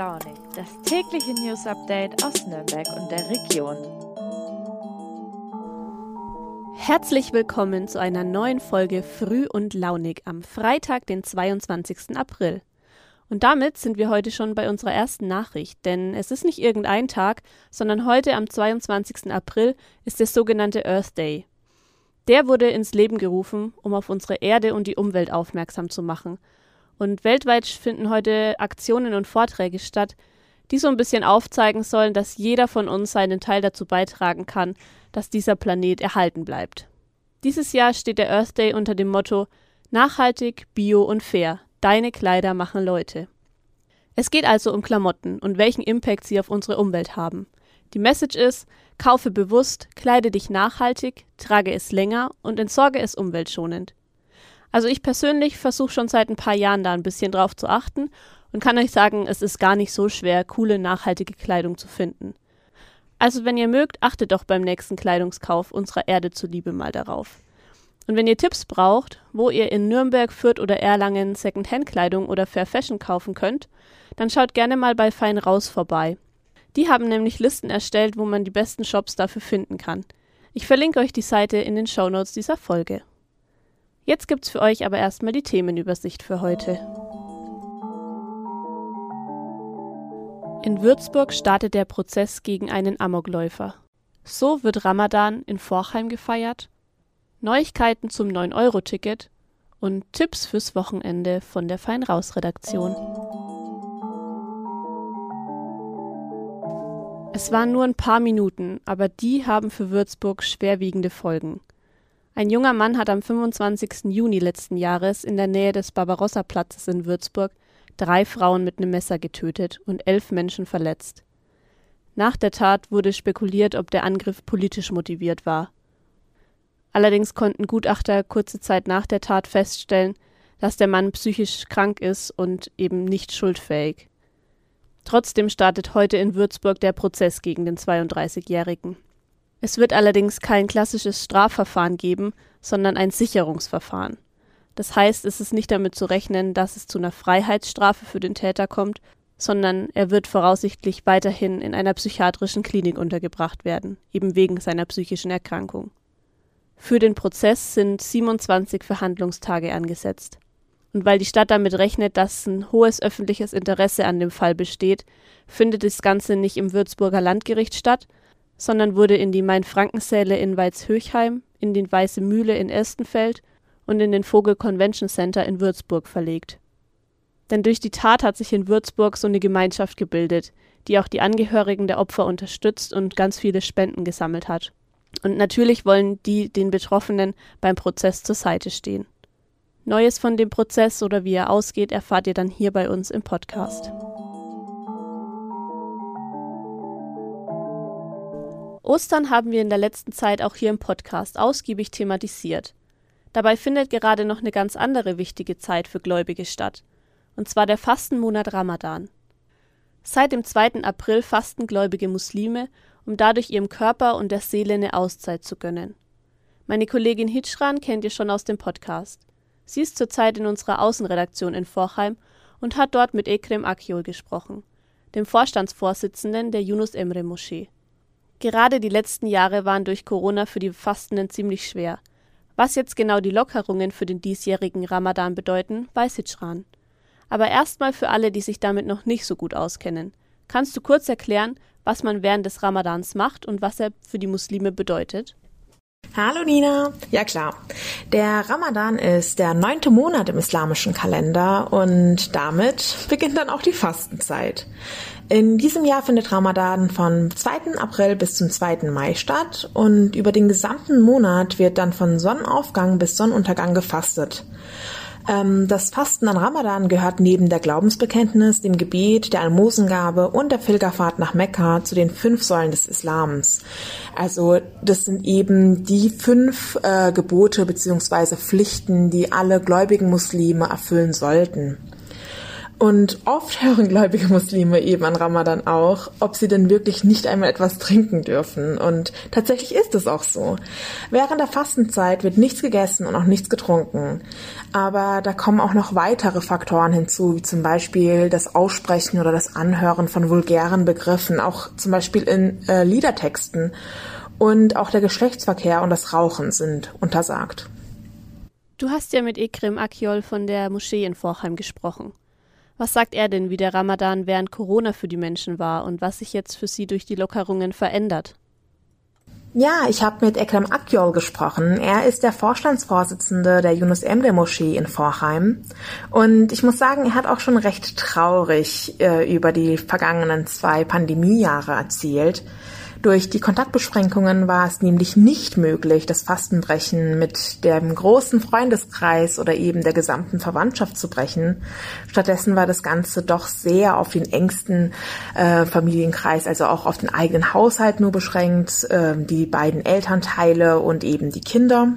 Launig, das tägliche News Update aus Nürnberg und der Region. Herzlich willkommen zu einer neuen Folge Früh und Launig am Freitag, den 22. April. Und damit sind wir heute schon bei unserer ersten Nachricht, denn es ist nicht irgendein Tag, sondern heute am 22. April ist der sogenannte Earth Day. Der wurde ins Leben gerufen, um auf unsere Erde und die Umwelt aufmerksam zu machen – und weltweit finden heute Aktionen und Vorträge statt, die so ein bisschen aufzeigen sollen, dass jeder von uns seinen Teil dazu beitragen kann, dass dieser Planet erhalten bleibt. Dieses Jahr steht der Earth Day unter dem Motto Nachhaltig, Bio und Fair. Deine Kleider machen Leute. Es geht also um Klamotten und welchen Impact sie auf unsere Umwelt haben. Die Message ist, kaufe bewusst, kleide dich nachhaltig, trage es länger und entsorge es umweltschonend. Also ich persönlich versuche schon seit ein paar Jahren da ein bisschen drauf zu achten und kann euch sagen, es ist gar nicht so schwer, coole, nachhaltige Kleidung zu finden. Also wenn ihr mögt, achtet doch beim nächsten Kleidungskauf unserer Erde zuliebe mal darauf. Und wenn ihr Tipps braucht, wo ihr in Nürnberg, Fürth oder Erlangen Secondhand-Kleidung oder Fair Fashion kaufen könnt, dann schaut gerne mal bei Fein Raus vorbei. Die haben nämlich Listen erstellt, wo man die besten Shops dafür finden kann. Ich verlinke euch die Seite in den Shownotes dieser Folge. Jetzt gibt's für euch aber erstmal die Themenübersicht für heute. In Würzburg startet der Prozess gegen einen Amokläufer. So wird Ramadan in Vorheim gefeiert, Neuigkeiten zum 9-Euro-Ticket und Tipps fürs Wochenende von der Feinraus-Redaktion. Es waren nur ein paar Minuten, aber die haben für Würzburg schwerwiegende Folgen. Ein junger Mann hat am 25. Juni letzten Jahres in der Nähe des Barbarossa-Platzes in Würzburg drei Frauen mit einem Messer getötet und elf Menschen verletzt. Nach der Tat wurde spekuliert, ob der Angriff politisch motiviert war. Allerdings konnten Gutachter kurze Zeit nach der Tat feststellen, dass der Mann psychisch krank ist und eben nicht schuldfähig. Trotzdem startet heute in Würzburg der Prozess gegen den 32-Jährigen. Es wird allerdings kein klassisches Strafverfahren geben, sondern ein Sicherungsverfahren. Das heißt, es ist nicht damit zu rechnen, dass es zu einer Freiheitsstrafe für den Täter kommt, sondern er wird voraussichtlich weiterhin in einer psychiatrischen Klinik untergebracht werden, eben wegen seiner psychischen Erkrankung. Für den Prozess sind 27 Verhandlungstage angesetzt. Und weil die Stadt damit rechnet, dass ein hohes öffentliches Interesse an dem Fall besteht, findet das Ganze nicht im Würzburger Landgericht statt, sondern wurde in die Main-Franken-Säle in Weizhöchheim, in die Weiße Mühle in Erstenfeld und in den Vogel Convention Center in Würzburg verlegt. Denn durch die Tat hat sich in Würzburg so eine Gemeinschaft gebildet, die auch die Angehörigen der Opfer unterstützt und ganz viele Spenden gesammelt hat. Und natürlich wollen die den Betroffenen beim Prozess zur Seite stehen. Neues von dem Prozess oder wie er ausgeht, erfahrt ihr dann hier bei uns im Podcast. Ostern haben wir in der letzten Zeit auch hier im Podcast ausgiebig thematisiert. Dabei findet gerade noch eine ganz andere wichtige Zeit für Gläubige statt, und zwar der Fastenmonat Ramadan. Seit dem 2. April fasten gläubige Muslime, um dadurch ihrem Körper und der Seele eine Auszeit zu gönnen. Meine Kollegin Hitschran kennt ihr schon aus dem Podcast. Sie ist zurzeit in unserer Außenredaktion in Vorheim und hat dort mit Ekrem Akyol gesprochen, dem Vorstandsvorsitzenden der Yunus Emre Moschee. Gerade die letzten Jahre waren durch Corona für die Fastenden ziemlich schwer. Was jetzt genau die Lockerungen für den diesjährigen Ramadan bedeuten, weiß Hitschran. Aber erstmal für alle, die sich damit noch nicht so gut auskennen. Kannst du kurz erklären, was man während des Ramadans macht und was er für die Muslime bedeutet? Hallo Nina. Ja klar. Der Ramadan ist der neunte Monat im islamischen Kalender und damit beginnt dann auch die Fastenzeit. In diesem Jahr findet Ramadan von 2. April bis zum 2. Mai statt und über den gesamten Monat wird dann von Sonnenaufgang bis Sonnenuntergang gefastet. Ähm, das Fasten an Ramadan gehört neben der Glaubensbekenntnis, dem Gebet, der Almosengabe und der Pilgerfahrt nach Mekka zu den fünf Säulen des Islams. Also das sind eben die fünf äh, Gebote beziehungsweise Pflichten, die alle gläubigen Muslime erfüllen sollten. Und oft hören gläubige Muslime eben an Ramadan auch, ob sie denn wirklich nicht einmal etwas trinken dürfen. Und tatsächlich ist es auch so. Während der Fastenzeit wird nichts gegessen und auch nichts getrunken. Aber da kommen auch noch weitere Faktoren hinzu, wie zum Beispiel das Aussprechen oder das Anhören von vulgären Begriffen, auch zum Beispiel in äh, Liedertexten. Und auch der Geschlechtsverkehr und das Rauchen sind untersagt. Du hast ja mit Ekrem Akiol von der Moschee in Vorheim gesprochen. Was sagt er denn, wie der Ramadan während Corona für die Menschen war und was sich jetzt für sie durch die Lockerungen verändert? Ja, ich habe mit Ekrem Akyol gesprochen. Er ist der Vorstandsvorsitzende der Yunus Emre Moschee in Vorheim. Und ich muss sagen, er hat auch schon recht traurig äh, über die vergangenen zwei Pandemiejahre erzählt. Durch die Kontaktbeschränkungen war es nämlich nicht möglich, das Fastenbrechen mit dem großen Freundeskreis oder eben der gesamten Verwandtschaft zu brechen. Stattdessen war das Ganze doch sehr auf den engsten äh, Familienkreis, also auch auf den eigenen Haushalt nur beschränkt, äh, die beiden Elternteile und eben die Kinder.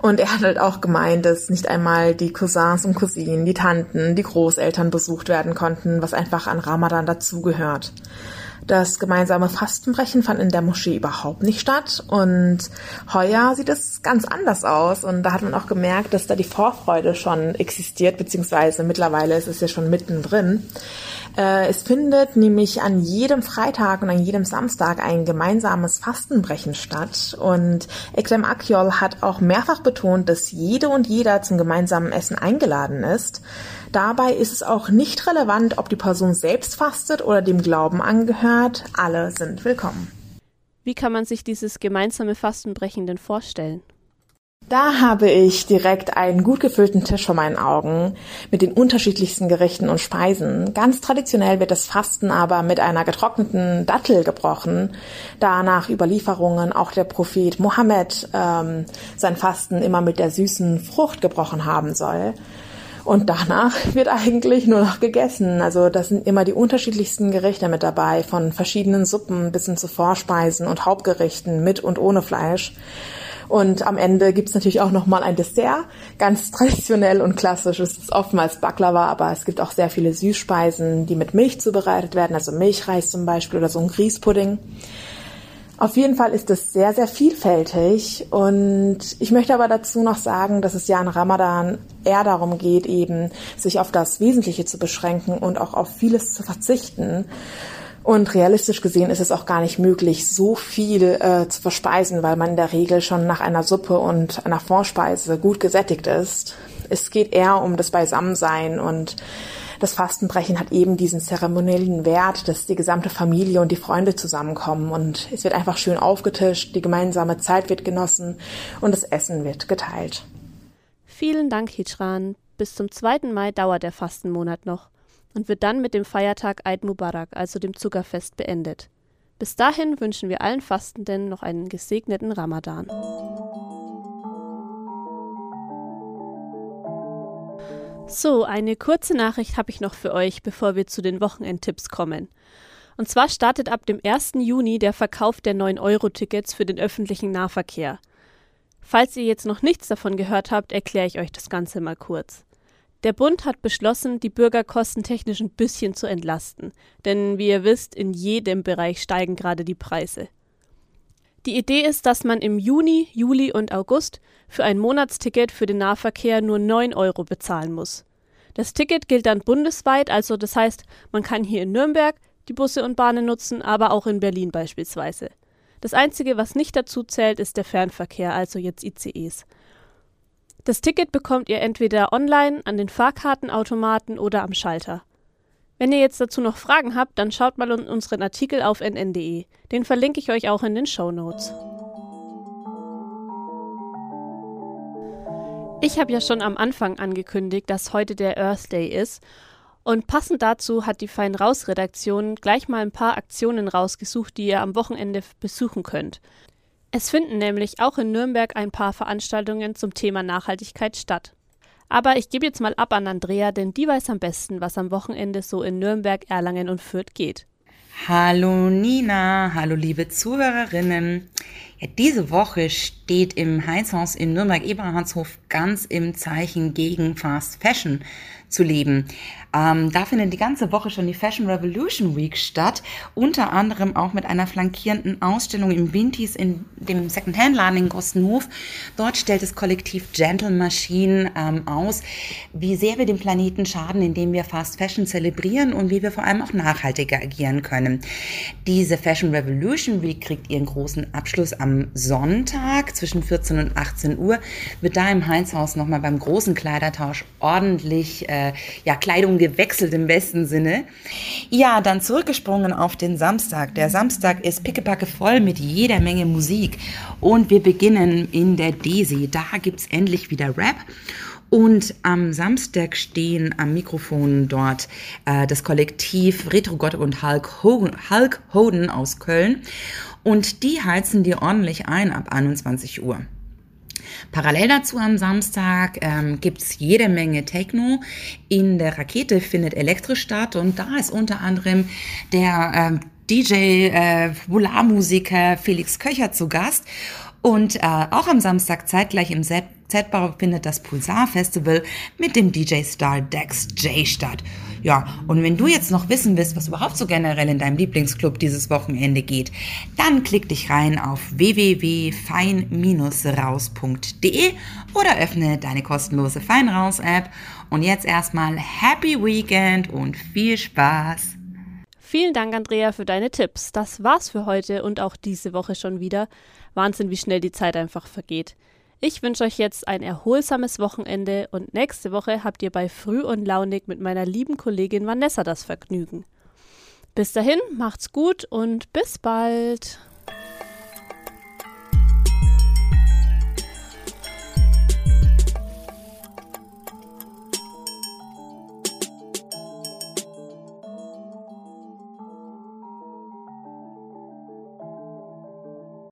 Und er hat halt auch gemeint, dass nicht einmal die Cousins und Cousinen, die Tanten, die Großeltern besucht werden konnten, was einfach an Ramadan dazugehört. Das gemeinsame Fastenbrechen fand in der Moschee überhaupt nicht statt und heuer sieht es ganz anders aus und da hat man auch gemerkt, dass da die Vorfreude schon existiert, beziehungsweise mittlerweile ist es ja schon mittendrin. Äh, es findet nämlich an jedem Freitag und an jedem Samstag ein gemeinsames Fastenbrechen statt. Und Ekrem Akyol hat auch mehrfach betont, dass jede und jeder zum gemeinsamen Essen eingeladen ist. Dabei ist es auch nicht relevant, ob die Person selbst fastet oder dem Glauben angehört. Alle sind willkommen. Wie kann man sich dieses gemeinsame Fastenbrechen denn vorstellen? Da habe ich direkt einen gut gefüllten Tisch vor meinen Augen mit den unterschiedlichsten Gerichten und Speisen. Ganz traditionell wird das Fasten aber mit einer getrockneten Dattel gebrochen, da nach Überlieferungen auch der Prophet Mohammed ähm, sein Fasten immer mit der süßen Frucht gebrochen haben soll. Und danach wird eigentlich nur noch gegessen. Also das sind immer die unterschiedlichsten Gerichte mit dabei, von verschiedenen Suppen bis hin zu Vorspeisen und Hauptgerichten mit und ohne Fleisch. Und am Ende gibt's natürlich auch nochmal ein Dessert. Ganz traditionell und klassisch ist es oftmals Baklava, aber es gibt auch sehr viele Süßspeisen, die mit Milch zubereitet werden, also Milchreis zum Beispiel oder so ein Grießpudding. Auf jeden Fall ist es sehr, sehr vielfältig und ich möchte aber dazu noch sagen, dass es ja an Ramadan eher darum geht, eben sich auf das Wesentliche zu beschränken und auch auf vieles zu verzichten. Und realistisch gesehen ist es auch gar nicht möglich, so viel äh, zu verspeisen, weil man in der Regel schon nach einer Suppe und einer Vorspeise gut gesättigt ist. Es geht eher um das Beisammensein und das Fastenbrechen hat eben diesen zeremoniellen Wert, dass die gesamte Familie und die Freunde zusammenkommen und es wird einfach schön aufgetischt, die gemeinsame Zeit wird genossen und das Essen wird geteilt. Vielen Dank, Hijran. Bis zum 2. Mai dauert der Fastenmonat noch und wird dann mit dem Feiertag Eid Mubarak, also dem Zuckerfest, beendet. Bis dahin wünschen wir allen Fastenden noch einen gesegneten Ramadan. So, eine kurze Nachricht habe ich noch für euch, bevor wir zu den Wochenendtipps kommen. Und zwar startet ab dem 1. Juni der Verkauf der 9-Euro-Tickets für den öffentlichen Nahverkehr. Falls ihr jetzt noch nichts davon gehört habt, erkläre ich euch das Ganze mal kurz. Der Bund hat beschlossen, die Bürger kostentechnisch ein bisschen zu entlasten, denn wie ihr wisst, in jedem Bereich steigen gerade die Preise. Die Idee ist, dass man im Juni, Juli und August für ein Monatsticket für den Nahverkehr nur 9 Euro bezahlen muss. Das Ticket gilt dann bundesweit, also das heißt, man kann hier in Nürnberg die Busse und Bahnen nutzen, aber auch in Berlin beispielsweise. Das Einzige, was nicht dazu zählt, ist der Fernverkehr, also jetzt ICEs. Das Ticket bekommt ihr entweder online an den Fahrkartenautomaten oder am Schalter. Wenn ihr jetzt dazu noch Fragen habt, dann schaut mal in unseren Artikel auf nn.de. Den verlinke ich euch auch in den Show Notes. Ich habe ja schon am Anfang angekündigt, dass heute der Earth Day ist. Und passend dazu hat die Fein Raus Redaktion gleich mal ein paar Aktionen rausgesucht, die ihr am Wochenende besuchen könnt. Es finden nämlich auch in Nürnberg ein paar Veranstaltungen zum Thema Nachhaltigkeit statt. Aber ich gebe jetzt mal ab an Andrea, denn die weiß am besten, was am Wochenende so in Nürnberg, Erlangen und Fürth geht. Hallo Nina, hallo liebe Zuhörerinnen. Ja, diese Woche steht im Heinzhaus in Nürnberg-Eberhardshof ganz im Zeichen gegen Fast Fashion zu leben. Ähm, da findet die ganze Woche schon die Fashion Revolution Week statt, unter anderem auch mit einer flankierenden Ausstellung im Wintis in dem Secondhand-Laden in Gostenhof. Dort stellt das Kollektiv Gentle Machine ähm, aus, wie sehr wir dem Planeten schaden, indem wir Fast Fashion zelebrieren und wie wir vor allem auch nachhaltiger agieren können. Diese Fashion Revolution Week kriegt ihren großen Abschluss am Sonntag zwischen 14 und 18 Uhr, wird da im Heinzhaus nochmal beim großen Kleidertausch ordentlich äh, ja, Kleidung gewechselt im besten Sinne. Ja, dann zurückgesprungen auf den Samstag. Der Samstag ist pickepacke voll mit jeder Menge Musik. Und wir beginnen in der Desi. Da gibt es endlich wieder Rap. Und am Samstag stehen am Mikrofon dort äh, das Kollektiv Retrogott und Hulk Hogan, Hulk Hoden aus Köln. Und die heizen dir ordentlich ein ab 21 Uhr. Parallel dazu am Samstag ähm, gibt es jede Menge Techno. In der Rakete findet elektrisch statt und da ist unter anderem der ähm, DJ, äh, Volar-Musiker Felix Köcher zu Gast. Und äh, auch am Samstag zeitgleich im Z-Bau findet das Pulsar Festival mit dem DJ-Star Dex J statt. Ja, und wenn du jetzt noch wissen willst, was überhaupt so generell in deinem Lieblingsclub dieses Wochenende geht, dann klick dich rein auf www.fein-raus.de oder öffne deine kostenlose Feinraus-App. Und jetzt erstmal Happy Weekend und viel Spaß! Vielen Dank, Andrea, für deine Tipps. Das war's für heute und auch diese Woche schon wieder. Wahnsinn, wie schnell die Zeit einfach vergeht. Ich wünsche euch jetzt ein erholsames Wochenende und nächste Woche habt ihr bei Früh und Launig mit meiner lieben Kollegin Vanessa das Vergnügen. Bis dahin, macht's gut und bis bald.